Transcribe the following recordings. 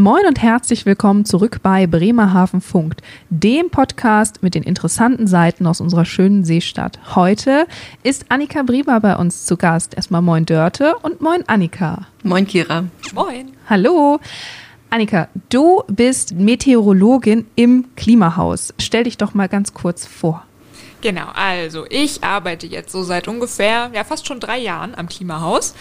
Moin und herzlich willkommen zurück bei Bremerhaven Funkt, dem Podcast mit den interessanten Seiten aus unserer schönen Seestadt. Heute ist Annika Bremer bei uns zu Gast. Erstmal moin Dörte und moin Annika. Moin Kira. Moin. Hallo. Annika, du bist Meteorologin im Klimahaus. Stell dich doch mal ganz kurz vor. Genau, also ich arbeite jetzt so seit ungefähr, ja fast schon drei Jahren am Klimahaus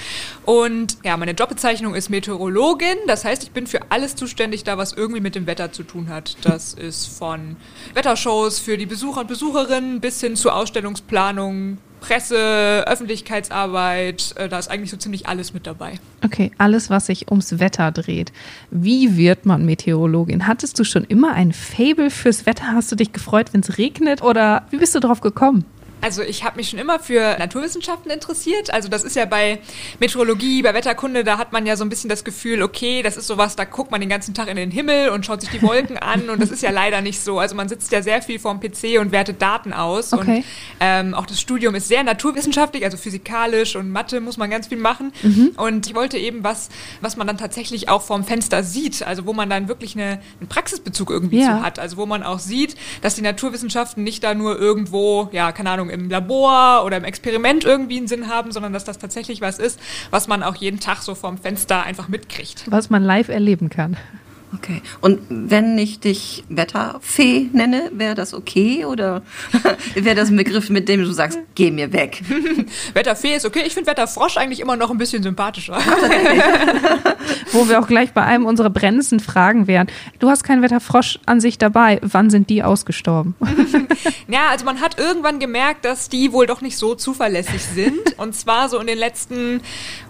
und ja, meine Jobbezeichnung ist Meteorologin, das heißt, ich bin für alles zuständig da, was irgendwie mit dem Wetter zu tun hat. Das ist von Wettershows für die Besucher und Besucherinnen bis hin zu Ausstellungsplanung, Presse, Öffentlichkeitsarbeit, äh, da ist eigentlich so ziemlich alles mit dabei. Okay, alles, was sich ums Wetter dreht. Wie wird man Meteorologin? Hattest du schon immer ein Fable fürs Wetter? Hast du dich gefreut, wenn es regnet? Oder wie bist du drauf gekommen? Also ich habe mich schon immer für Naturwissenschaften interessiert. Also das ist ja bei Meteorologie, bei Wetterkunde, da hat man ja so ein bisschen das Gefühl, okay, das ist sowas, da guckt man den ganzen Tag in den Himmel und schaut sich die Wolken an und das ist ja leider nicht so. Also man sitzt ja sehr viel vorm PC und wertet Daten aus Okay. und ähm, auch das Studium ist sehr naturwissenschaftlich, also physikalisch und Mathe muss man ganz viel machen. Und ich wollte eben was, was man dann tatsächlich auch vorm Fenster sieht, also wo man dann wirklich eine, einen Praxisbezug irgendwie Ja. zu hat. Also wo man auch sieht, dass die Naturwissenschaften nicht da nur irgendwo, ja, keine Ahnung, im Labor oder im Experiment irgendwie einen Sinn haben, sondern dass das tatsächlich was ist, was man auch jeden Tag so vorm Fenster einfach mitkriegt. Was man live erleben kann. Okay. Und wenn ich dich Wetterfee nenne, wäre das okay oder wäre das ein Begriff, mit dem du sagst, geh mir weg? Wetterfee ist okay. Ich finde Wetterfrosch eigentlich immer noch ein bisschen sympathischer. Wo wir auch gleich bei einem unserer brennendsten Fragen wären. Du hast keinen Wetterfrosch an sich dabei. Wann sind die ausgestorben? Ja, also man hat irgendwann gemerkt, dass die wohl doch nicht so zuverlässig sind. Und zwar so in den letzten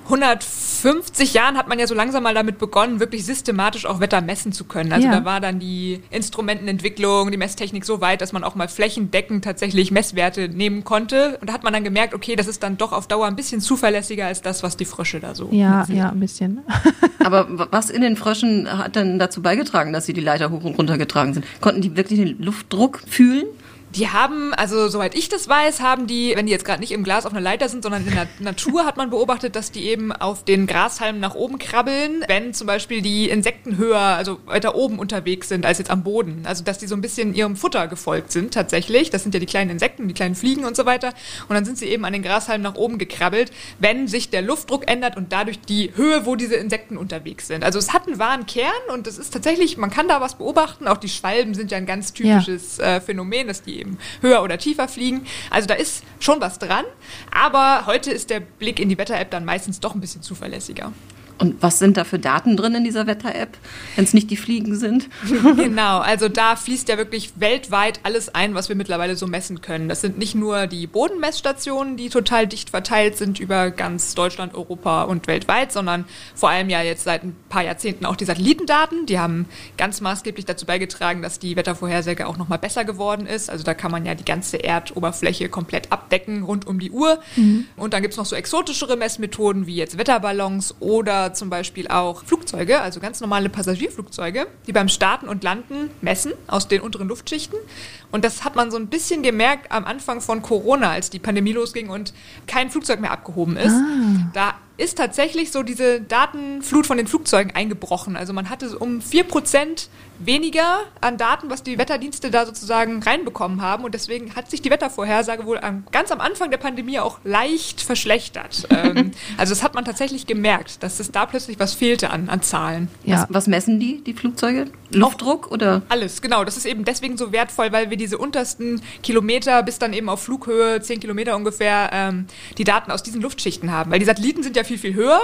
150 Jahren hat man ja so langsam mal damit begonnen, wirklich systematisch auch Wetter messen zu können. Also Ja. da war dann die Instrumentenentwicklung, die Messtechnik so weit, dass man auch mal flächendeckend tatsächlich Messwerte nehmen konnte. Und da hat man dann gemerkt, okay, das ist dann doch auf Dauer ein bisschen zuverlässiger als das, was die Frösche da so Ja, mitsehen. ja, ein bisschen. Aber was in den Fröschen hat denn dazu beigetragen, dass sie die Leiter hoch und runter getragen sind? Konnten die wirklich den Luftdruck fühlen? Die haben, also soweit ich das weiß, haben die, wenn die jetzt gerade nicht im Glas auf einer Leiter sind, sondern in der Natur, hat man beobachtet, dass die eben auf den Grashalmen nach oben krabbeln, wenn zum Beispiel die Insekten höher, also weiter oben unterwegs sind als jetzt am Boden. Also dass die so ein bisschen ihrem Futter gefolgt sind tatsächlich. Das sind ja die kleinen Insekten, die kleinen Fliegen und so weiter. Und dann sind sie eben an den Grashalmen nach oben gekrabbelt, wenn sich der Luftdruck ändert und dadurch die Höhe, wo diese Insekten unterwegs sind. Also es hat einen wahren Kern und es ist tatsächlich, man kann da was beobachten. Auch die Schwalben sind ja ein ganz typisches äh, Phänomen, dass die eben höher oder tiefer fliegen. Also da ist schon was dran. Aber heute ist der Blick in die Wetter-App dann meistens doch ein bisschen zuverlässiger. Und was sind da für Daten drin in dieser Wetter-App, wenn es nicht die Fliegen sind? genau, also da fließt ja wirklich weltweit alles ein, was wir mittlerweile so messen können. Das sind nicht nur die Bodenmessstationen, die total dicht verteilt sind über ganz Deutschland, Europa und weltweit, sondern vor allem ja jetzt seit ein paar Jahrzehnten auch die Satellitendaten. Die haben ganz maßgeblich dazu beigetragen, dass die Wettervorhersage auch nochmal besser geworden ist. Also da kann man ja die ganze Erdoberfläche komplett abdecken rund um die Uhr. Und dann gibt's noch so exotischere Messmethoden wie jetzt Wetterballons oder zum Beispiel auch Flugzeuge, also ganz normale Passagierflugzeuge, die beim Starten und Landen messen aus den unteren Luftschichten. Und das hat man so ein bisschen gemerkt am Anfang von Corona, als die Pandemie losging und kein Flugzeug mehr abgehoben ist. Da ist tatsächlich so diese Datenflut von den Flugzeugen eingebrochen. Also man hatte so um 4% weniger an Daten, was die Wetterdienste da sozusagen reinbekommen haben. Und deswegen hat sich die Wettervorhersage wohl am, ganz am Anfang der Pandemie auch leicht verschlechtert. ähm, also das hat man tatsächlich gemerkt, dass es da plötzlich was fehlte an, an Zahlen. Ja. Was, was messen die, die Flugzeuge? Luftdruck oder? Alles, genau. Das ist eben deswegen so wertvoll, weil wir diese untersten Kilometer bis dann eben auf Flughöhe, 10 Kilometer ungefähr, ähm, die Daten aus diesen Luftschichten haben. Weil die Satelliten sind ja viel, viel höher.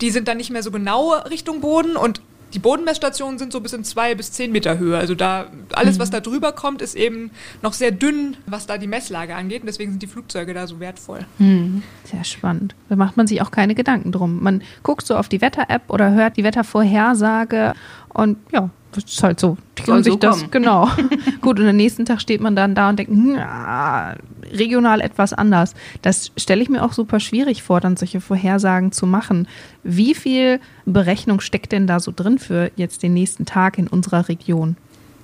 Die sind dann nicht mehr so genau Richtung Boden und die Bodenmessstationen sind so bis in zwei bis zehn Meter Höhe. Also da alles, was da drüber kommt, ist eben noch sehr dünn, was da die Messlage angeht. Und deswegen sind die Flugzeuge da so wertvoll. Hm, sehr spannend. Da macht man sich auch keine Gedanken drum. Man guckt so auf die Wetter-App oder hört die Wettervorhersage und ja, das ist halt so. Die Soll sich so das, kommen. genau. Gut, und am nächsten Tag steht man dann da und denkt, hm, ah, regional etwas anders. Das stelle ich mir auch super schwierig vor, dann solche Vorhersagen zu machen. Wie viel Berechnung steckt denn da so drin für jetzt den nächsten Tag in unserer Region?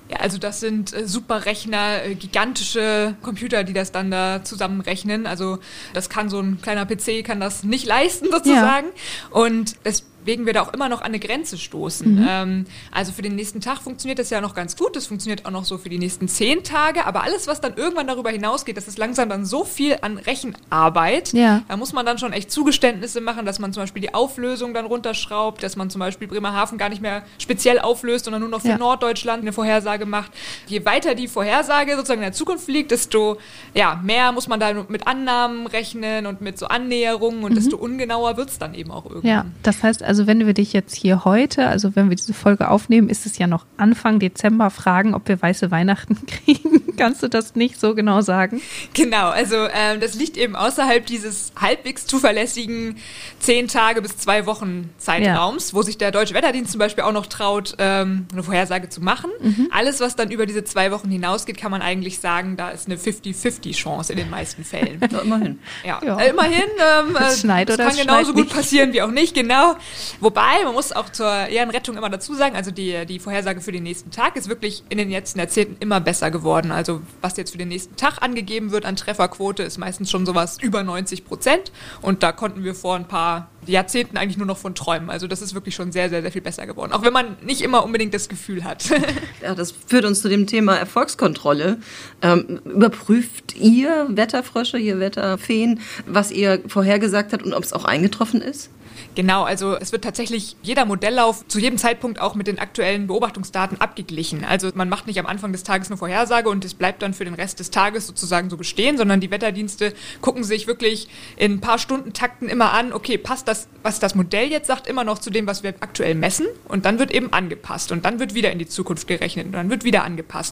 Ja, also das sind äh, Superrechner, äh, gigantische Computer, die das dann da zusammenrechnen. Also das kann so ein kleiner PC kann das nicht leisten sozusagen. Und es wegen wir da auch immer noch an eine Grenze stoßen. Mhm. Ähm, also für den nächsten Tag funktioniert das ja noch ganz gut. Das funktioniert auch noch so für die nächsten zehn Tage. Aber alles, was dann irgendwann darüber hinausgeht, das ist langsam dann so viel an Rechenarbeit. Ja. Da muss man dann schon echt Zugeständnisse machen, dass man zum Beispiel die Auflösung dann runterschraubt, dass man zum Beispiel Bremerhaven gar nicht mehr speziell auflöst, sondern nur noch für ja. Norddeutschland eine Vorhersage macht. Je weiter die Vorhersage sozusagen in der Zukunft liegt, desto ja, mehr muss man da mit Annahmen rechnen und mit so Annäherungen und mhm. desto ungenauer wird es dann eben auch irgendwann. Ja, das heißt also, wenn wir dich jetzt hier heute, also wenn wir diese Folge aufnehmen, ist es ja noch Anfang Dezember, fragen, ob wir weiße Weihnachten kriegen. Kannst du das nicht so genau sagen? Genau, also ähm, das liegt eben außerhalb dieses halbwegs zuverlässigen zehn Tage bis zwei Wochen Zeitraums, ja. wo sich der Deutsche Wetterdienst zum Beispiel auch noch traut, ähm, eine Vorhersage zu machen. Mhm. Alles, was dann über diese zwei Wochen hinausgeht, kann man eigentlich sagen, da ist eine 50-50 Chance in den meisten Fällen. Ja, immerhin. Ja, ja. Äh, immerhin. Ähm, es schneit oder kann genauso gut nicht. passieren wie auch nicht, genau. Wobei, man muss auch zur Ehrenrettung immer dazu sagen, also die, die Vorhersage für den nächsten Tag ist wirklich in den letzten Jahrzehnten immer besser geworden. Also was jetzt für den nächsten Tag angegeben wird an Trefferquote, ist meistens schon sowas über 90 Prozent. Und da konnten wir vor ein paar Jahrzehnten eigentlich nur noch von träumen. Also das ist wirklich schon sehr, sehr, sehr viel besser geworden. Auch wenn man nicht immer unbedingt das Gefühl hat. ja, das führt uns zu dem Thema Erfolgskontrolle. Ähm, überprüft ihr Wetterfrösche, ihr Wetterfeen, was ihr vorhergesagt habt und ob es auch eingetroffen ist? Genau, also es wird tatsächlich jeder Modelllauf zu jedem Zeitpunkt auch mit den aktuellen Beobachtungsdaten abgeglichen. Also man macht nicht am Anfang des Tages eine Vorhersage und es bleibt dann für den Rest des Tages sozusagen so bestehen, sondern die Wetterdienste gucken sich wirklich in ein paar Stundentakten immer an, okay, passt das, was das Modell jetzt sagt, immer noch zu dem, was wir aktuell messen und dann wird eben angepasst und dann wird wieder in die Zukunft gerechnet und dann wird wieder angepasst.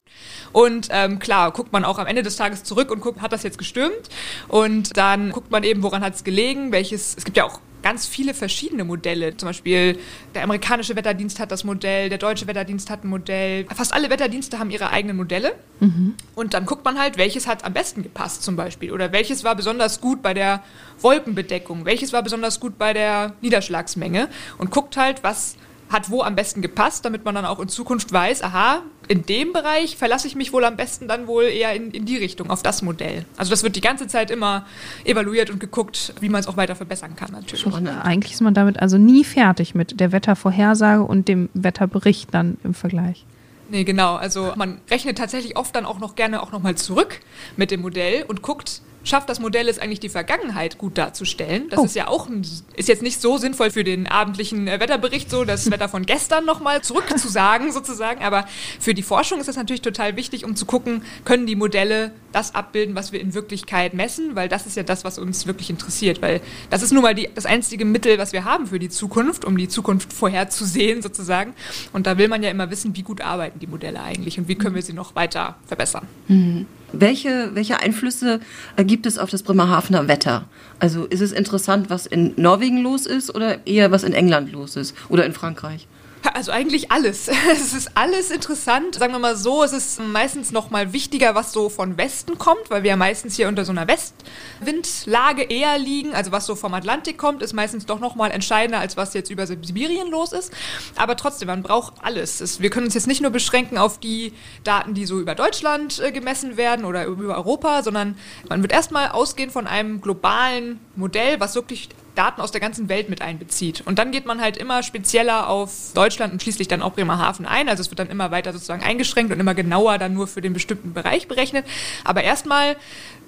Und ähm, klar, guckt man auch am Ende des Tages zurück und guckt, hat das jetzt gestimmt und dann guckt man eben, woran hat es gelegen, welches, es gibt ja auch ganz viele verschiedene Modelle. Zum Beispiel der amerikanische Wetterdienst hat das Modell, der deutsche Wetterdienst hat ein Modell. Fast alle Wetterdienste haben ihre eigenen Modelle. Mhm. Und dann guckt man halt, welches hat am besten gepasst zum Beispiel. Oder welches war besonders gut bei der Wolkenbedeckung, welches war besonders gut bei der Niederschlagsmenge. Und guckt halt, was hat wo am besten gepasst, damit man dann auch in Zukunft weiß, aha, in dem Bereich verlasse ich mich wohl am besten dann wohl eher in, in die Richtung, auf das Modell. Also das wird die ganze Zeit immer evaluiert und geguckt, wie man es auch weiter verbessern kann natürlich. Und eigentlich ist man damit also nie fertig mit der Wettervorhersage und dem Wetterbericht dann im Vergleich. Nee, genau. Also man rechnet tatsächlich oft dann auch noch gerne auch nochmal zurück mit dem Modell und guckt, schafft das Modell es eigentlich die Vergangenheit gut darzustellen. Das oh. ist ja auch ein, ist jetzt nicht so sinnvoll für den abendlichen äh, Wetterbericht, so das Wetter von gestern nochmal zurückzusagen sozusagen. Aber für die Forschung ist das natürlich total wichtig, um zu gucken, können die Modelle das abbilden, was wir in Wirklichkeit messen, weil das ist ja das, was uns wirklich interessiert, weil das ist nun mal die, das einzige Mittel, was wir haben für die Zukunft, um die Zukunft vorherzusehen sozusagen. Und da will man ja immer wissen, wie gut arbeiten die Modelle eigentlich und wie können wir sie noch weiter verbessern. Mhm. Welche, welche Einflüsse gibt es auf das Bremerhavener Wetter? Also ist es interessant, was in Norwegen los ist oder eher was in England los ist oder in Frankreich? Also eigentlich alles. Es ist alles interessant. Sagen wir mal so, es ist meistens noch mal wichtiger, was so von Westen kommt, weil wir ja meistens hier unter so einer Westwindlage eher liegen. Also was so vom Atlantik kommt, ist meistens doch noch mal entscheidender, als was jetzt über Sibirien los ist. Aber trotzdem, man braucht alles. wir können uns jetzt nicht nur beschränken auf die Daten, die so über Deutschland äh, gemessen werden oder über Europa, sondern man wird erstmal ausgehen von einem globalen Modell, was wirklich Daten aus der ganzen Welt mit einbezieht. Und dann geht man halt immer spezieller auf Deutschland und schließlich dann auch Bremerhaven ein. Also es wird dann immer weiter sozusagen eingeschränkt und immer genauer dann nur für den bestimmten Bereich berechnet. Aber erstmal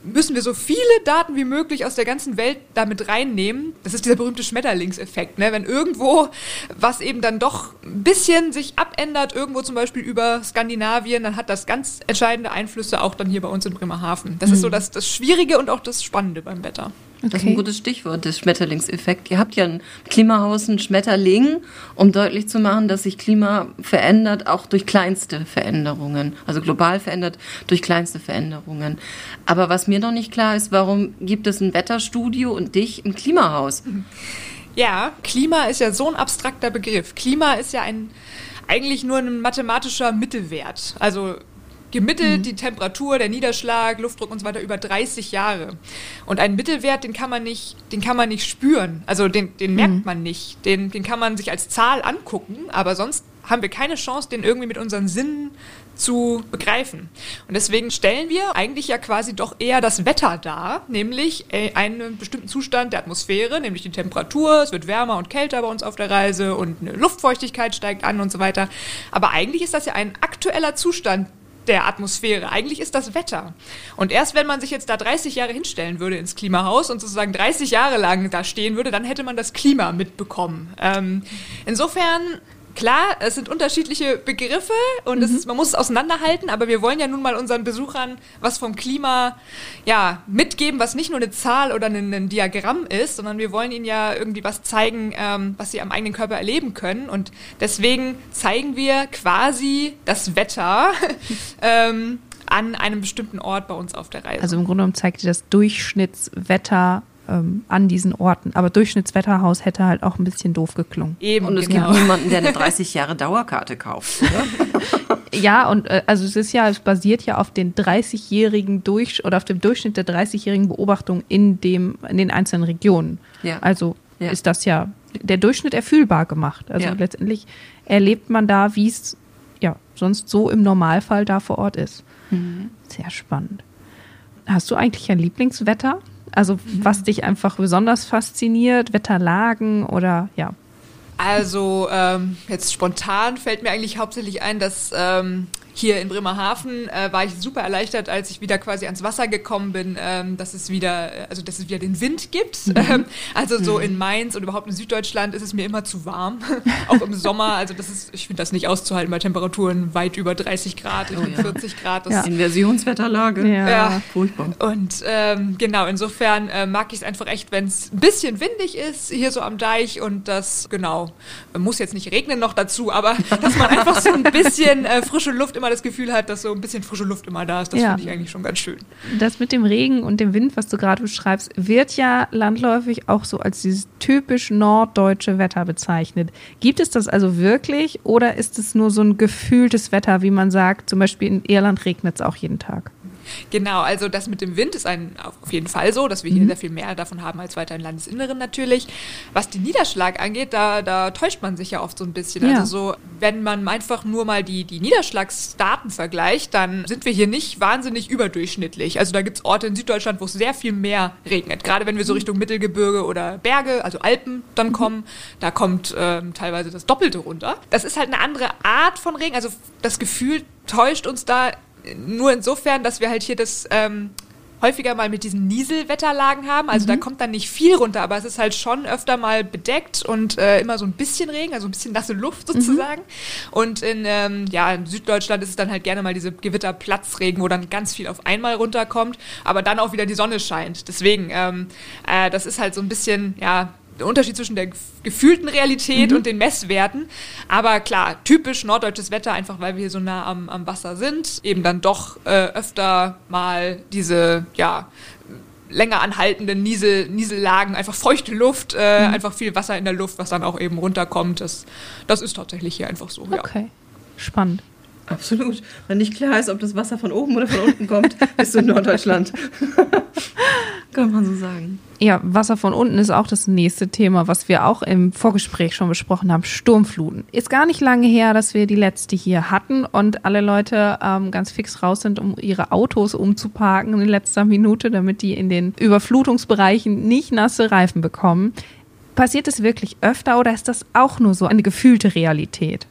müssen wir so viele Daten wie möglich aus der ganzen Welt damit reinnehmen. Das ist dieser berühmte Schmetterlingseffekt. Ne? Wenn irgendwo was eben dann doch ein bisschen sich abändert, irgendwo zum Beispiel über Skandinavien, dann hat das ganz entscheidende Einflüsse auch dann hier bei uns in Bremerhaven. Das mhm. ist so das, das Schwierige und auch das Spannende beim Wetter. Okay. Das ist ein gutes Stichwort, das Schmetterlingseffekt. Ihr habt ja ein Klimahaus, ein Schmetterling, um deutlich zu machen, dass sich Klima verändert, auch durch kleinste Veränderungen. Also global verändert durch kleinste Veränderungen. Aber was mir noch nicht klar ist, warum gibt es ein Wetterstudio und dich im Klimahaus? Ja, Klima ist ja so ein abstrakter Begriff. Klima ist ja ein eigentlich nur ein mathematischer Mittelwert. Also gemittelt mhm. die Temperatur, der Niederschlag, Luftdruck und so weiter über 30 Jahre. Und einen Mittelwert, den kann man nicht, den kann man nicht spüren. Also den, den mhm. merkt man nicht. Den, den kann man sich als Zahl angucken, aber sonst haben wir keine Chance, den irgendwie mit unseren Sinnen zu begreifen. Und deswegen stellen wir eigentlich ja quasi doch eher das Wetter dar, nämlich äh, einen bestimmten Zustand der Atmosphäre, nämlich die Temperatur, es wird wärmer und kälter bei uns auf der Reise und eine Luftfeuchtigkeit steigt an und so weiter. Aber eigentlich ist das ja ein aktueller Zustand der Atmosphäre. Eigentlich ist das Wetter. Und erst wenn man sich jetzt da 30 Jahre hinstellen würde ins Klimahaus und sozusagen 30 Jahre lang da stehen würde, dann hätte man das Klima mitbekommen. Ähm, insofern Klar, es sind unterschiedliche Begriffe und mhm. ist, man muss es auseinanderhalten, aber wir wollen ja nun mal unseren Besuchern was vom Klima ja, mitgeben, was nicht nur eine Zahl oder ein, ein Diagramm ist, sondern wir wollen ihnen ja irgendwie was zeigen, ähm, was sie am eigenen Körper erleben können. Und deswegen zeigen wir quasi das Wetter ähm, an einem bestimmten Ort bei uns auf der Reise. Also im Grunde genommen zeigt ihr das Durchschnittswetter ähm, an diesen Orten. Aber Durchschnittswetterhaus hätte halt auch ein bisschen doof geklungen. Eben, und es genau. gibt niemanden, der eine 30 Jahre Dauerkarte kauft, oder? ja, und äh, also es ist ja, es basiert ja auf den 30-jährigen Durch oder auf dem Durchschnitt der 30-jährigen Beobachtung in dem, in den einzelnen Regionen. Ja. Also ja. ist das ja der Durchschnitt erfühlbar gemacht. Also ja. letztendlich erlebt man da, wie es ja sonst so im Normalfall da vor Ort ist. Mhm. Sehr spannend. Hast du eigentlich ein Lieblingswetter? Also was dich einfach besonders fasziniert, Wetterlagen oder ja. Also ähm, jetzt spontan fällt mir eigentlich hauptsächlich ein, dass ähm, hier in Bremerhaven äh, war ich super erleichtert, als ich wieder quasi ans Wasser gekommen bin, ähm, dass es wieder, äh, also dass es wieder den Wind gibt. Mhm. Ähm, also so mhm. in Mainz und überhaupt in Süddeutschland ist es mir immer zu warm, auch im Sommer. Also das ist, ich finde das nicht auszuhalten bei Temperaturen weit über 30 Grad, oh, ja. 40 Grad. Das ja. Inversionswetterlage. Ja. ja. Furchtbar. Und ähm, genau, insofern äh, mag ich es einfach echt, wenn es ein bisschen windig ist hier so am Deich und das, genau, muss jetzt nicht regnen noch dazu, aber dass man einfach so ein bisschen äh, frische Luft immer das Gefühl hat, dass so ein bisschen frische Luft immer da ist. Das ja. finde ich eigentlich schon ganz schön. Das mit dem Regen und dem Wind, was du gerade beschreibst, wird ja landläufig auch so als dieses typisch norddeutsche Wetter bezeichnet. Gibt es das also wirklich oder ist es nur so ein gefühltes Wetter, wie man sagt, zum Beispiel in Irland regnet es auch jeden Tag? Genau, also das mit dem Wind ist ein, auf jeden Fall so, dass wir hier mhm. sehr viel mehr davon haben als weiter im Landesinneren natürlich. Was den Niederschlag angeht, da, da täuscht man sich ja oft so ein bisschen. Ja. Also so, wenn man einfach nur mal die, die Niederschlagsdaten vergleicht, dann sind wir hier nicht wahnsinnig überdurchschnittlich. Also da gibt es Orte in Süddeutschland, wo es sehr viel mehr regnet. Gerade wenn wir so mhm. Richtung Mittelgebirge oder Berge, also Alpen dann mhm. kommen, da kommt ähm, teilweise das Doppelte runter. Das ist halt eine andere Art von Regen. Also das Gefühl täuscht uns da nur insofern, dass wir halt hier das ähm, häufiger mal mit diesen Nieselwetterlagen haben. Also mhm. da kommt dann nicht viel runter, aber es ist halt schon öfter mal bedeckt und äh, immer so ein bisschen Regen, also ein bisschen nasse Luft mhm. sozusagen. Mhm. Und in, ähm, ja, in Süddeutschland ist es dann halt gerne mal diese Gewitterplatzregen, wo dann ganz viel auf einmal runterkommt, aber dann auch wieder die Sonne scheint. Deswegen, ähm, äh, das ist halt so ein bisschen, ja, Unterschied zwischen der gefühlten Realität mhm. und den Messwerten. Aber klar, typisch norddeutsches Wetter, einfach weil wir hier so nah am, am Wasser sind, eben dann doch äh, öfter mal diese, ja, länger anhaltenden Niesel, Niesellagen, einfach feuchte Luft, äh, mhm. einfach viel Wasser in der Luft, was dann auch eben runterkommt. Das, das ist tatsächlich hier einfach so. Okay, ja. spannend. Absolut. Wenn nicht klar ist, ob das Wasser von oben oder von unten kommt, bist du in Norddeutschland. Kann man so sagen. Ja, Wasser von unten ist auch das nächste Thema, was wir auch im Vorgespräch schon besprochen haben. Sturmfluten. Ist gar nicht lange her, dass wir die letzte hier hatten und alle Leute ähm, ganz fix raus sind, um ihre Autos umzuparken in letzter Minute, damit die in den Überflutungsbereichen nicht nasse Reifen bekommen. Passiert es wirklich öfter oder ist das auch nur so eine gefühlte Realität?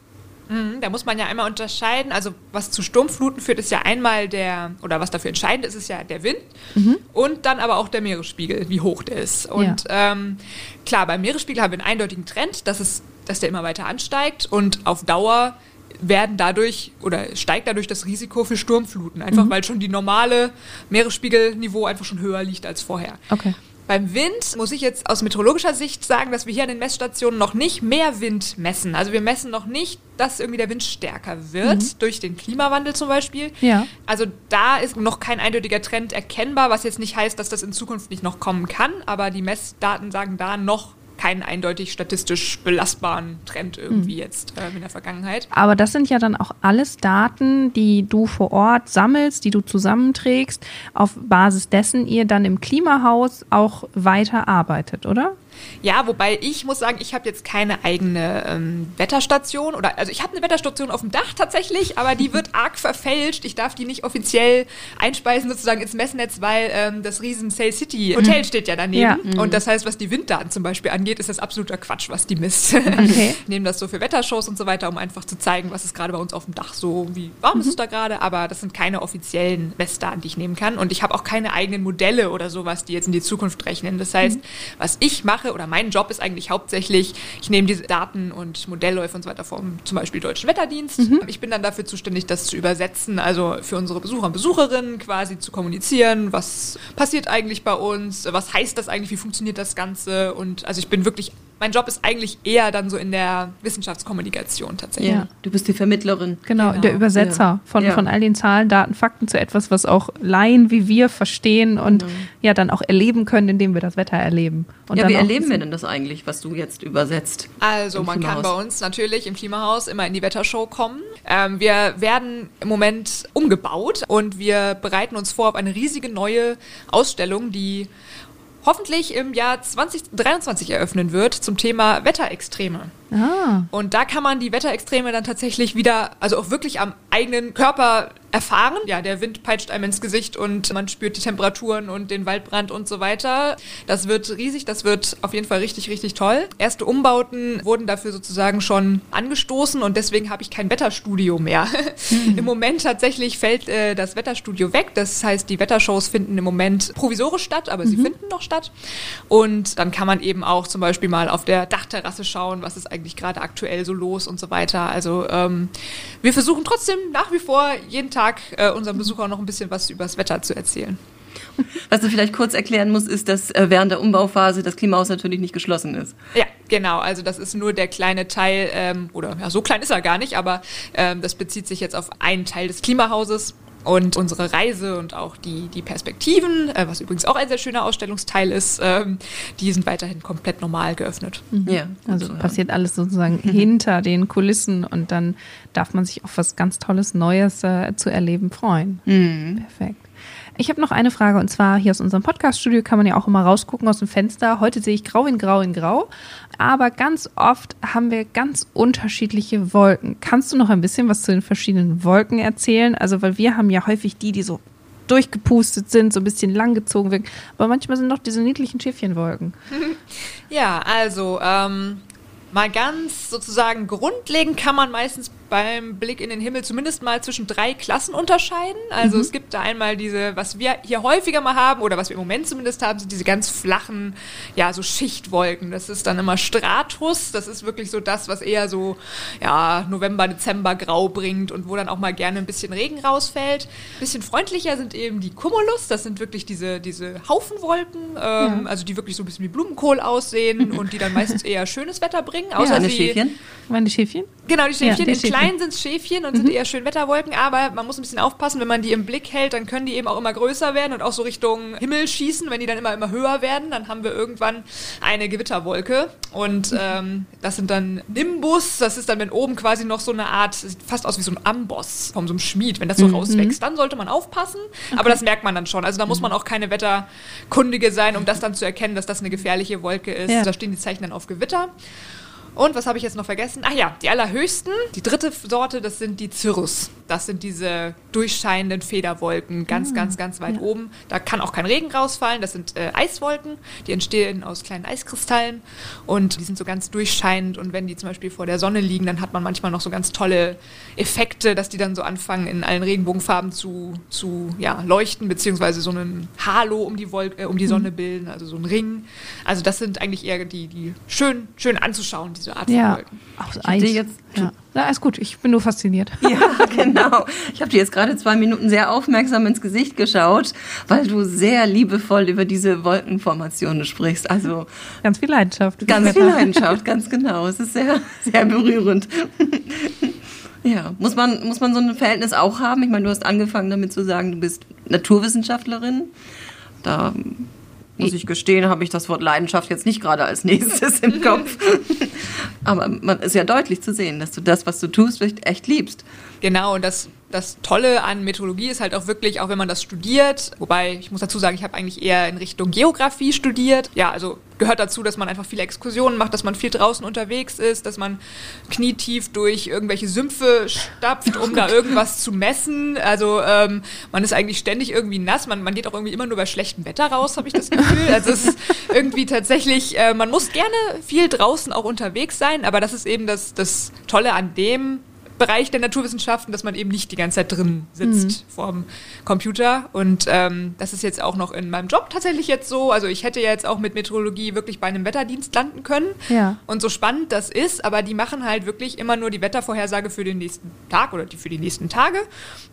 Mhm, da muss man ja einmal unterscheiden. Also was zu Sturmfluten führt, ist ja einmal der, oder was dafür entscheidend ist, ist ja der Wind mhm. und dann aber auch der Meeresspiegel, wie hoch der ist. Und ja. ähm, klar, beim Meeresspiegel haben wir einen eindeutigen Trend, dass, es, dass der immer weiter ansteigt und auf Dauer werden dadurch oder steigt dadurch das Risiko für Sturmfluten, einfach mhm. weil schon die normale Meeresspiegelniveau einfach schon höher liegt als vorher. Okay. Beim Wind muss ich jetzt aus meteorologischer Sicht sagen, dass wir hier an den Messstationen noch nicht mehr Wind messen. Also wir messen noch nicht, dass irgendwie der Wind stärker wird, mhm. durch den Klimawandel zum Beispiel. Ja. Also da ist noch kein eindeutiger Trend erkennbar, was jetzt nicht heißt, dass das in Zukunft nicht noch kommen kann, aber die Messdaten sagen da noch keinen eindeutig statistisch belastbaren Trend irgendwie mhm. jetzt äh, in der Vergangenheit. Aber das sind ja dann auch alles Daten, die du vor Ort sammelst, die du zusammenträgst, auf Basis dessen ihr dann im Klimahaus auch weiter arbeitet, oder? Ja, wobei ich muss sagen, ich habe jetzt keine eigene ähm, Wetterstation oder also ich habe eine Wetterstation auf dem Dach tatsächlich, aber die wird arg verfälscht. Ich darf die nicht offiziell einspeisen sozusagen ins Messnetz, weil ähm, das riesen Sail City Hotel mhm. steht ja daneben. Ja. Mhm. Und das heißt, was die Winddaten zum Beispiel angeht, ist das absoluter Quatsch, was die misst. Okay. Nehmen das so für Wettershows und so weiter, um einfach zu zeigen, was ist gerade bei uns auf dem Dach so, wie warm mhm. ist es da gerade, aber das sind keine offiziellen Messdaten, die ich nehmen kann. Und ich habe auch keine eigenen Modelle oder sowas, die jetzt in die Zukunft rechnen. Das heißt, mhm. was ich mache oder mein Job ist eigentlich hauptsächlich, ich nehme diese Daten und Modellläufe und so weiter vom zum Beispiel Deutschen Wetterdienst. Mhm. Ich bin dann dafür zuständig, das zu übersetzen, also für unsere Besucher und Besucherinnen quasi zu kommunizieren, was passiert eigentlich bei uns, was heißt das eigentlich, wie funktioniert das Ganze und also ich bin wirklich mein Job ist eigentlich eher dann so in der Wissenschaftskommunikation tatsächlich. Ja, du bist die Vermittlerin. Genau, genau. der Übersetzer ja. Von, ja. von all den Zahlen, Daten, Fakten zu etwas, was auch Laien wie wir verstehen und mhm. ja dann auch erleben können, indem wir das Wetter erleben. Und ja, wie erleben wir denn das eigentlich, was du jetzt übersetzt? Also man kann bei uns natürlich im Klimahaus immer in die Wettershow kommen. Ähm, wir werden im Moment umgebaut und wir bereiten uns vor auf eine riesige neue Ausstellung, die hoffentlich im Jahr 2023 eröffnen wird zum Thema Wetterextreme. Ah. Und da kann man die Wetterextreme dann tatsächlich wieder, also auch wirklich am eigenen Körper erfahren. Ja, der Wind peitscht einem ins Gesicht und man spürt die Temperaturen und den Waldbrand und so weiter. Das wird riesig, das wird auf jeden Fall richtig, richtig toll. Erste Umbauten wurden dafür sozusagen schon angestoßen und deswegen habe ich kein Wetterstudio mehr. Mhm. Im Moment tatsächlich fällt äh, das Wetterstudio weg. Das heißt, die Wettershows finden im Moment provisorisch statt, aber mhm. sie finden noch statt. Und dann kann man eben auch zum Beispiel mal auf der Dachterrasse schauen, was ist eigentlich gerade aktuell so los und so weiter. Also ähm, wir versuchen trotzdem nach wie vor jeden Tag Tag äh, unseren Besuchern noch ein bisschen was über das Wetter zu erzählen. Was du vielleicht kurz erklären musst, ist, dass äh, während der Umbauphase das Klimahaus natürlich nicht geschlossen ist. Ja, genau. Also das ist nur der kleine Teil, ähm, oder ja, so klein ist er gar nicht, aber ähm, das bezieht sich jetzt auf einen Teil des Klimahauses. Und unsere Reise und auch die, die Perspektiven, äh, was übrigens auch ein sehr schöner Ausstellungsteil ist, ähm, die sind weiterhin komplett normal geöffnet. Mhm. Ja, also so, passiert ja. alles sozusagen mhm. hinter den Kulissen und dann darf man sich auf was ganz Tolles Neues äh, zu erleben freuen. Mhm. Perfekt. Ich habe noch eine Frage und zwar hier aus unserem Podcast-Studio kann man ja auch immer rausgucken aus dem Fenster. Heute sehe ich grau in grau in grau, aber ganz oft haben wir ganz unterschiedliche Wolken. Kannst du noch ein bisschen was zu den verschiedenen Wolken erzählen? Also, weil wir haben ja häufig die, die so durchgepustet sind, so ein bisschen langgezogen wirken. Aber manchmal sind noch diese niedlichen Schäfchenwolken. Ja, also ähm, mal ganz sozusagen grundlegend kann man meistens beim Blick in den Himmel zumindest mal zwischen drei Klassen unterscheiden. Also mhm. es gibt da einmal diese, was wir hier häufiger mal haben oder was wir im Moment zumindest haben, sind diese ganz flachen, ja, so Schichtwolken. Das ist dann immer Stratus. Das ist wirklich so das, was eher so, ja, November, Dezember grau bringt und wo dann auch mal gerne ein bisschen Regen rausfällt. Ein bisschen freundlicher sind eben die Cumulus. Das sind wirklich diese, diese Haufenwolken, ähm, ja. also die wirklich so ein bisschen wie Blumenkohl aussehen und die dann meistens eher schönes Wetter bringen. Außer ja, die Schäfchen. Waren die Schäfchen? Genau, die Schäfchen. Ja, die Schäfchen. Klein sind Schäfchen und mhm. sind eher schön Wetterwolken, aber man muss ein bisschen aufpassen, wenn man die im Blick hält, dann können die eben auch immer größer werden und auch so Richtung Himmel schießen. Wenn die dann immer, immer höher werden, dann haben wir irgendwann eine Gewitterwolke. Und mhm. ähm, das sind dann Nimbus, das ist dann, wenn oben quasi noch so eine Art, sieht fast aus wie so ein Amboss von so einem Schmied. Wenn das so mhm. rauswächst, dann sollte man aufpassen. Okay. Aber das merkt man dann schon. Also da muss man auch keine Wetterkundige sein, um das dann zu erkennen, dass das eine gefährliche Wolke ist. Ja. Da stehen die Zeichen dann auf Gewitter. Und was habe ich jetzt noch vergessen? Ach ja, die allerhöchsten. Die dritte Sorte, das sind die Cirrus. Das sind diese durchscheinenden Federwolken ganz, mhm. ganz, ganz weit ja. oben. Da kann auch kein Regen rausfallen. Das sind äh, Eiswolken. Die entstehen aus kleinen Eiskristallen und die sind so ganz durchscheinend. Und wenn die zum Beispiel vor der Sonne liegen, dann hat man manchmal noch so ganz tolle Effekte, dass die dann so anfangen, in allen Regenbogenfarben zu, zu ja, leuchten, beziehungsweise so einen Halo um die, Wolke, äh, um die Sonne mhm. bilden, also so ein Ring. Also das sind eigentlich eher die, die schön, schön anzuschauen, diese Art ja. von Wolken. Auch Eis. Jetzt, ja. Na, ist gut, ich bin nur fasziniert. Ja, genau. Ich habe dir jetzt gerade zwei Minuten sehr aufmerksam ins Gesicht geschaut, weil du sehr liebevoll über diese Wolkenformationen sprichst. Also ganz viel Leidenschaft. Ganz viel Leidenschaft, ganz genau. Es ist sehr, sehr berührend. Ja, muss man, muss man so ein Verhältnis auch haben? Ich meine, du hast angefangen damit zu sagen, du bist Naturwissenschaftlerin. Da muss ich gestehen, habe ich das Wort Leidenschaft jetzt nicht gerade als nächstes im Kopf. Aber man ist ja deutlich zu sehen, dass du das, was du tust, echt liebst. Genau, und das, das Tolle an Meteorologie ist halt auch wirklich, auch wenn man das studiert, wobei ich muss dazu sagen, ich habe eigentlich eher in Richtung Geografie studiert. Ja, also gehört dazu, dass man einfach viele Exkursionen macht, dass man viel draußen unterwegs ist, dass man knietief durch irgendwelche Sümpfe stapft, um da irgendwas zu messen. Also ähm, man ist eigentlich ständig irgendwie nass. Man, man geht auch irgendwie immer nur bei schlechtem Wetter raus, habe ich das Gefühl. Also es ist irgendwie tatsächlich, äh, man muss gerne viel draußen auch unterwegs sein, aber das ist eben das, das Tolle an dem Bereich der Naturwissenschaften, dass man eben nicht die ganze Zeit drin sitzt mhm. vorm Computer. Und ähm, das ist jetzt auch noch in meinem Job tatsächlich jetzt so. Also ich hätte ja jetzt auch mit Meteorologie wirklich bei einem Wetterdienst landen können. Ja. Und so spannend das ist, aber die machen halt wirklich immer nur die Wettervorhersage für den nächsten Tag oder die für die nächsten Tage.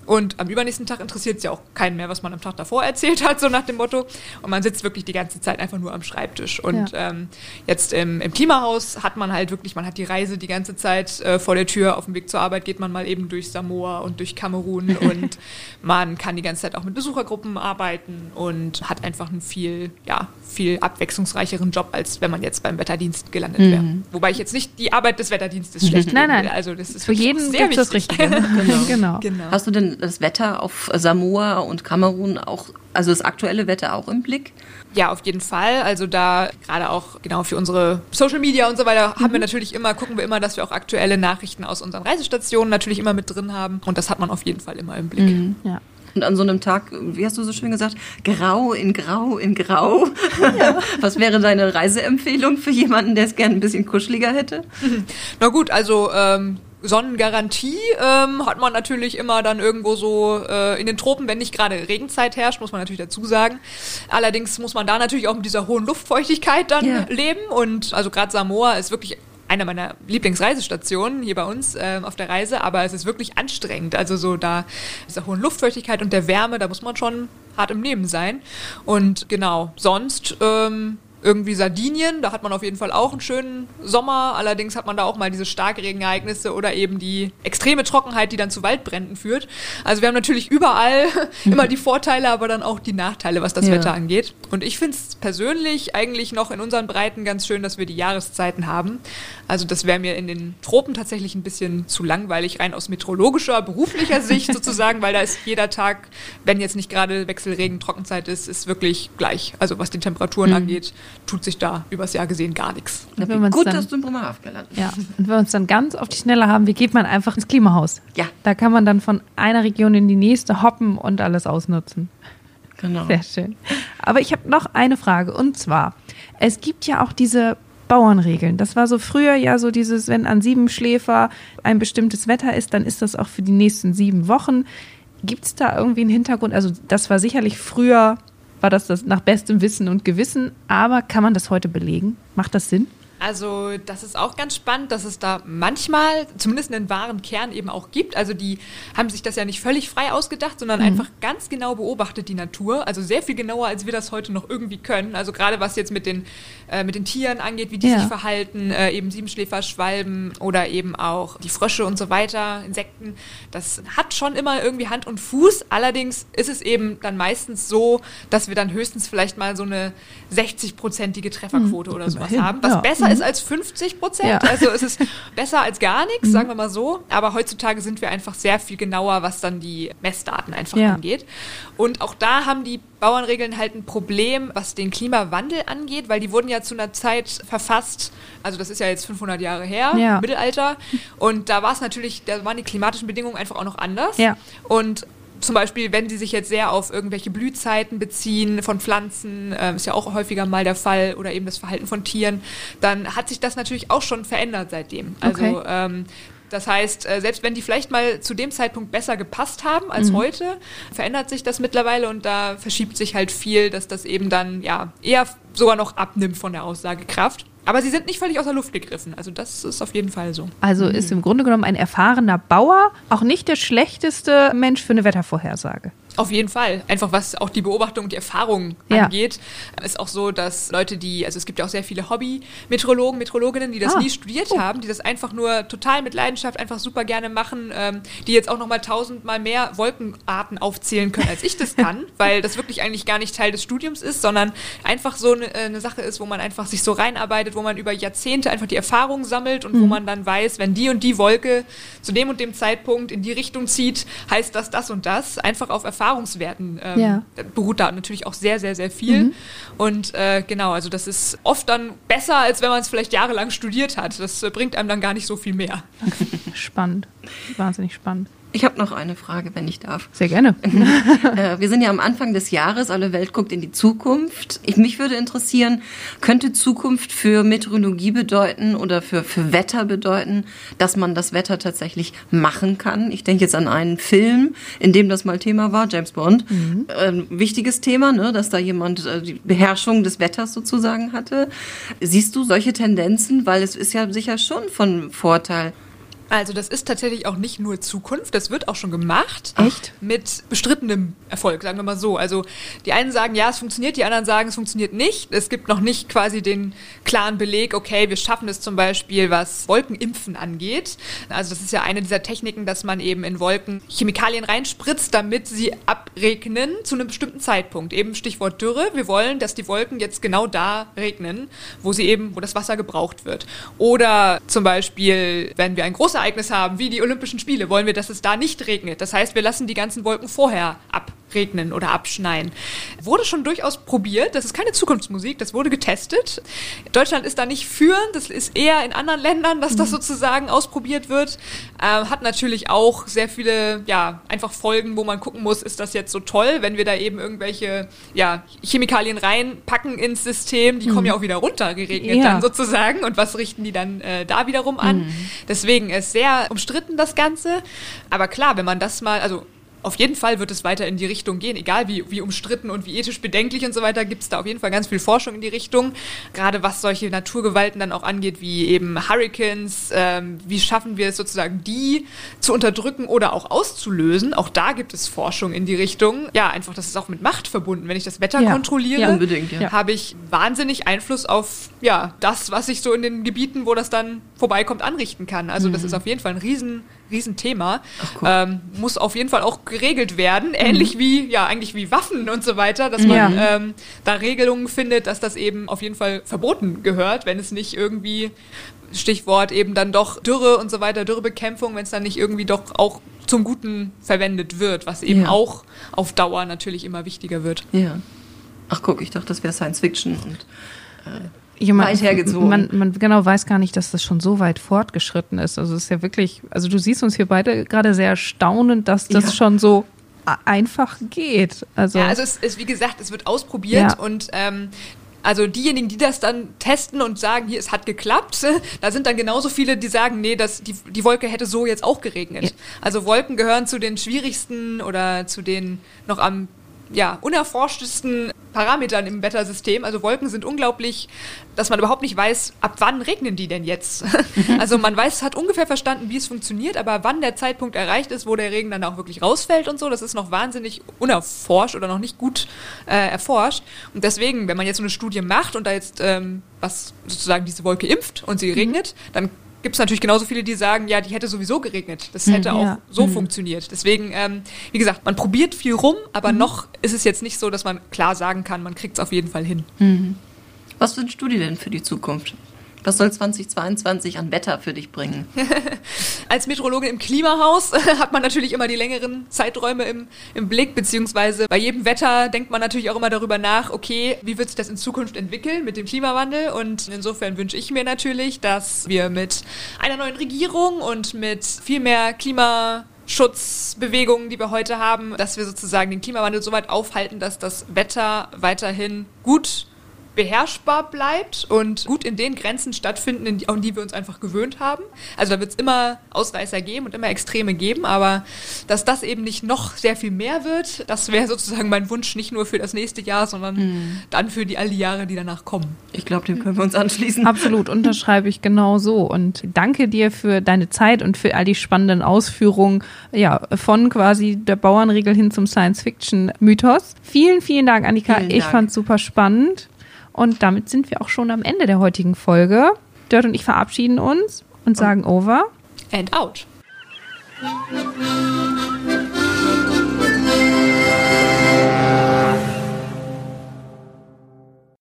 Und am übernächsten Tag interessiert es ja auch keinen mehr, was man am Tag davor erzählt hat, so nach dem Motto. Und man sitzt wirklich die ganze Zeit einfach nur am Schreibtisch. Und ja. ähm, jetzt im, im, Klimahaus hat man halt wirklich, man hat die Reise die ganze Zeit äh, vor der Tür auf dem Weg zur Arbeit Arbeit geht man mal eben durch Samoa und durch Kamerun und man kann die ganze Zeit auch mit Besuchergruppen arbeiten und hat einfach einen viel, ja, viel abwechslungsreicheren Job, als wenn man jetzt beim Wetterdienst gelandet wäre. Mhm. Wobei ich jetzt nicht die Arbeit des Wetterdienstes schlecht Nein, nein. Also das ist für jeden gibt das Richtige. genau. genau. genau. Hast du denn das Wetter auf Samoa und Kamerun auch, also das aktuelle Wetter auch im Blick? Ja, auf jeden Fall. Also da gerade auch genau für unsere Social Media und so weiter mhm. haben wir mhm. natürlich immer, gucken wir immer, dass wir auch aktuelle Nachrichten aus unseren Reisestationen natürlich immer mit drin haben. Und das hat man auf jeden Fall immer im Blick. Mhm. Ja. Und an so einem Tag, wie hast du so schön gesagt, grau in grau in grau. Ja. Was wäre deine Reiseempfehlung für jemanden, der es gerne ein bisschen kuscheliger hätte? Na gut, also ähm, Sonnengarantie ähm, hat man natürlich immer dann irgendwo so äh, in den Tropen, wenn nicht gerade Regenzeit herrscht, muss man natürlich dazu sagen. Allerdings muss man da natürlich auch mit dieser hohen Luftfeuchtigkeit dann yeah. leben. Und also gerade Samoa ist wirklich eine meiner Lieblingsreisestationen hier bei uns äh, auf der Reise, aber es ist wirklich anstrengend. Also so da dieser hohen Luftfeuchtigkeit und der Wärme, da muss man schon hart im Leben sein. Und genau, sonst ähm, irgendwie Sardinien, da hat man auf jeden Fall auch einen schönen Sommer. Allerdings hat man da auch mal diese Starkregenereignisse oder eben die extreme Trockenheit, die dann zu Waldbränden führt. Also wir haben natürlich überall immer die Vorteile, aber dann auch die Nachteile, was das ja. Wetter angeht. Und ich finde es persönlich eigentlich noch in unseren Breiten ganz schön, dass wir die Jahreszeiten haben. Also das wäre mir in den Tropen tatsächlich ein bisschen zu langweilig, rein aus meteorologischer, beruflicher Sicht sozusagen, weil da ist jeder Tag, wenn jetzt nicht gerade Wechselregen, Trockenzeit ist, ist wirklich gleich. Also was die Temperaturen mhm. angeht tut sich da übers Jahr gesehen gar nichts. Gut, dann, dass du in Bremerhaven gelandet Ja, und wenn wir uns dann ganz auf die Schnelle haben, wie geht man einfach ins Klimahaus? Ja. Da kann man dann von einer Region in die nächste hoppen und alles ausnutzen. Genau. Sehr schön. Aber ich habe noch eine Frage und zwar, es gibt ja auch diese Bauernregeln. Das war so früher ja so dieses, wenn an sieben Schläfer ein bestimmtes Wetter ist, dann ist das auch für die nächsten sieben Wochen. Gibt es da irgendwie einen Hintergrund? Also das war sicherlich früher war das, das nach bestem Wissen und Gewissen. Aber kann man das heute belegen? Macht das Sinn? Also das ist auch ganz spannend, dass es da manchmal zumindest einen wahren Kern eben auch gibt. Also die haben sich das ja nicht völlig frei ausgedacht, sondern mhm. einfach ganz genau beobachtet die Natur. Also sehr viel genauer, als wir das heute noch irgendwie können. Also gerade was jetzt mit den, äh, mit den Tieren angeht, wie die ja. sich verhalten, äh, eben Siebenschläfer, Schwalben oder eben auch die Frösche und so weiter, Insekten. Das hat schon immer irgendwie Hand und Fuß. Allerdings ist es eben dann meistens so, dass wir dann höchstens vielleicht mal so eine 60-prozentige Trefferquote mhm. oder sowas Immerhin. haben, was ja. besser. Ist als 50 Prozent. Ja. Also es ist besser als gar nichts, mhm. sagen wir mal so. Aber heutzutage sind wir einfach sehr viel genauer, was dann die Messdaten einfach ja. angeht. Und auch da haben die Bauernregeln halt ein Problem, was den Klimawandel angeht, weil die wurden ja zu einer Zeit verfasst, also das ist ja jetzt 500 Jahre her, ja. Mittelalter. Und da war es natürlich, da waren die klimatischen Bedingungen einfach auch noch anders. Ja. Und zum Beispiel, wenn sie sich jetzt sehr auf irgendwelche Blühzeiten beziehen von Pflanzen, äh, ist ja auch häufiger mal der Fall, oder eben das Verhalten von Tieren, dann hat sich das natürlich auch schon verändert seitdem. Also okay. ähm, das heißt, äh, selbst wenn die vielleicht mal zu dem Zeitpunkt besser gepasst haben als mhm. heute, verändert sich das mittlerweile und da verschiebt sich halt viel, dass das eben dann ja eher sogar noch abnimmt von der Aussagekraft. Aber sie sind nicht völlig aus der Luft gegriffen. Also das ist auf jeden Fall so. Also ist im Grunde genommen ein erfahrener Bauer auch nicht der schlechteste Mensch für eine Wettervorhersage. Auf jeden Fall. Einfach was auch die Beobachtung, die Erfahrung Ja. angeht, ist auch so, dass Leute, die, also es gibt ja auch sehr viele Hobby-Meteorologen, Meteorologinnen, die das Ah. nie studiert haben, die das einfach nur total mit Leidenschaft einfach super gerne machen, ähm, die jetzt auch nochmal tausendmal mehr Wolkenarten aufzählen können, als ich das kann, weil das wirklich eigentlich gar nicht Teil des Studiums ist, sondern einfach so eine, äh, eine Sache ist, wo man einfach sich so reinarbeitet, wo man über Jahrzehnte einfach die Erfahrung sammelt und wo man dann weiß, wenn die und die Wolke zu dem und dem Zeitpunkt in die Richtung zieht, heißt das das und das. Einfach auf Erfahrungswerten ähm, Ja. beruht da natürlich auch sehr, sehr, sehr viel. Und äh, genau, also das ist oft dann besser, als wenn man es vielleicht jahrelang studiert hat. Das äh, bringt einem dann gar nicht so viel mehr. Spannend. Wahnsinnig spannend. Ich habe noch eine Frage, wenn ich darf. Sehr gerne. Äh, wir sind ja am Anfang des Jahres, alle Welt guckt in die Zukunft. Ich, mich würde interessieren, könnte Zukunft für Meteorologie bedeuten oder für, für Wetter bedeuten, dass man das Wetter tatsächlich machen kann? Ich denke jetzt an einen Film, in dem das mal Thema war, James Bond. Ähm, wichtiges Thema, ne, dass da jemand äh, die Beherrschung des Wetters sozusagen hatte. Siehst du solche Tendenzen? Weil es ist ja sicher schon von Vorteil. Also das ist tatsächlich auch nicht nur Zukunft, das wird auch schon gemacht. Echt? Mit bestrittenem Erfolg, sagen wir mal so. Also die einen sagen, ja, es funktioniert, die anderen sagen, es funktioniert nicht. Es gibt noch nicht quasi den klaren Beleg, okay, wir schaffen es zum Beispiel, was Wolkenimpfen angeht. Also das ist ja eine dieser Techniken, dass man eben in Wolken Chemikalien reinspritzt, damit sie abregnen zu einem bestimmten Zeitpunkt. Eben Stichwort Dürre. Wir wollen, dass die Wolken jetzt genau da regnen, wo sie eben, wo das Wasser gebraucht wird. Oder zum Beispiel, wenn wir ein großes Ereignis haben, wie die Olympischen Spiele, wollen wir, dass es da nicht regnet. Das heißt, wir lassen die ganzen Wolken vorher abregnen oder abschneien. Wurde schon durchaus probiert. Das ist keine Zukunftsmusik, das wurde getestet. Deutschland ist da nicht führend, das ist eher in anderen Ländern, dass das sozusagen ausprobiert wird. Ähm, hat natürlich auch sehr viele, ja, einfach Folgen, wo man gucken muss, ist das jetzt so toll, wenn wir da eben irgendwelche, ja, Chemikalien reinpacken ins System, die kommen ja auch wieder runter, geregnet Ja. dann sozusagen. Und was richten die dann äh, da wiederum an? Deswegen ist sehr umstritten das Ganze. Aber klar, wenn man das mal, also auf jeden Fall wird es weiter in die Richtung gehen, egal wie, wie umstritten und wie ethisch bedenklich und so weiter, gibt es da auf jeden Fall ganz viel Forschung in die Richtung. Gerade was solche Naturgewalten dann auch angeht, wie eben Hurricanes, ähm, wie schaffen wir es sozusagen, die zu unterdrücken oder auch auszulösen. Auch da gibt es Forschung in die Richtung. Ja, einfach, das ist auch mit Macht verbunden. Wenn ich das Wetter Ja. kontrolliere, Ja, unbedingt, ja. habe ich wahnsinnig Einfluss auf ja, das, was ich so in den Gebieten, wo das dann vorbeikommt, anrichten kann. Also das ist auf jeden Fall ein riesen, riesen Thema. cool. ähm, muss auf jeden Fall auch geregelt werden, ähnlich wie, ja, eigentlich wie Waffen und so weiter, dass man Ja. ähm, da Regelungen findet, dass das eben auf jeden Fall verboten gehört, wenn es nicht irgendwie, Stichwort eben dann doch Dürre und so weiter, Dürrebekämpfung, wenn es dann nicht irgendwie doch auch zum Guten verwendet wird, was eben Ja. auch auf Dauer natürlich immer wichtiger wird. Ja. Ach guck, ich dachte, das wäre Science Fiction. Und Ich Weit hergezogen. Man, man genau weiß gar nicht, dass das schon so weit fortgeschritten ist. Also es ist ja wirklich, also du siehst uns hier beide gerade sehr staunend, dass das Ja. schon so einfach geht. Also, Ja, also es ist, wie gesagt, es wird ausprobiert Ja. und ähm, also diejenigen, die das dann testen und sagen, hier, es hat geklappt, da sind dann genauso viele, die sagen, nee, das, die, die Wolke hätte so jetzt auch geregnet. Ja. Also Wolken gehören zu den schwierigsten oder zu den noch am ja, unerforschtesten Parametern im Wettersystem. Also Wolken sind unglaublich, dass man überhaupt nicht weiß, ab wann regnen die denn jetzt. also man weiß, hat ungefähr verstanden, wie es funktioniert, aber wann der Zeitpunkt erreicht ist, wo der Regen dann auch wirklich rausfällt und so, das ist noch wahnsinnig unerforscht oder noch nicht gut äh, erforscht. Und deswegen, wenn man jetzt so eine Studie macht und da jetzt ähm, was sozusagen diese Wolke impft und sie regnet, dann gibt es natürlich genauso viele, die sagen, ja, die hätte sowieso geregnet. Das hätte auch ja. so funktioniert. Deswegen, ähm, wie gesagt, man probiert viel rum, aber noch ist es jetzt nicht so, dass man klar sagen kann, man kriegt es auf jeden Fall hin. was wünschst du dir denn für die Zukunft? Was soll 2022 an Wetter für dich bringen? Als Meteorologin im Klimahaus hat man natürlich immer die längeren Zeiträume im, im Blick, beziehungsweise bei jedem Wetter denkt man natürlich auch immer darüber nach, okay, wie wird sich das in Zukunft entwickeln mit dem Klimawandel? Und insofern wünsche ich mir natürlich, dass wir mit einer neuen Regierung und mit viel mehr Klima Schutzbewegungen, die wir heute haben, dass wir sozusagen den Klimawandel so weit aufhalten, dass das Wetter weiterhin gut beherrschbar bleibt und gut in den Grenzen stattfinden, in die, an die wir uns einfach gewöhnt haben. Also da wird es immer Ausreißer geben und immer Extreme geben, aber dass das eben nicht noch sehr viel mehr wird, das wäre sozusagen mein Wunsch nicht nur für das nächste Jahr, sondern hm. dann für die all die Jahre, die danach kommen. Ich glaube, dem können wir uns anschließen. Absolut, unterschreibe ich genau so. Und danke dir für deine Zeit und für all die spannenden Ausführungen, ja, von quasi der Bauernregel hin zum Science-Fiction-Mythos. Vielen, vielen Dank, Annika. Vielen Dank. Ich fand es super spannend. Und damit sind wir auch schon am Ende der heutigen Folge. Dirt und ich verabschieden uns und sagen over. And out.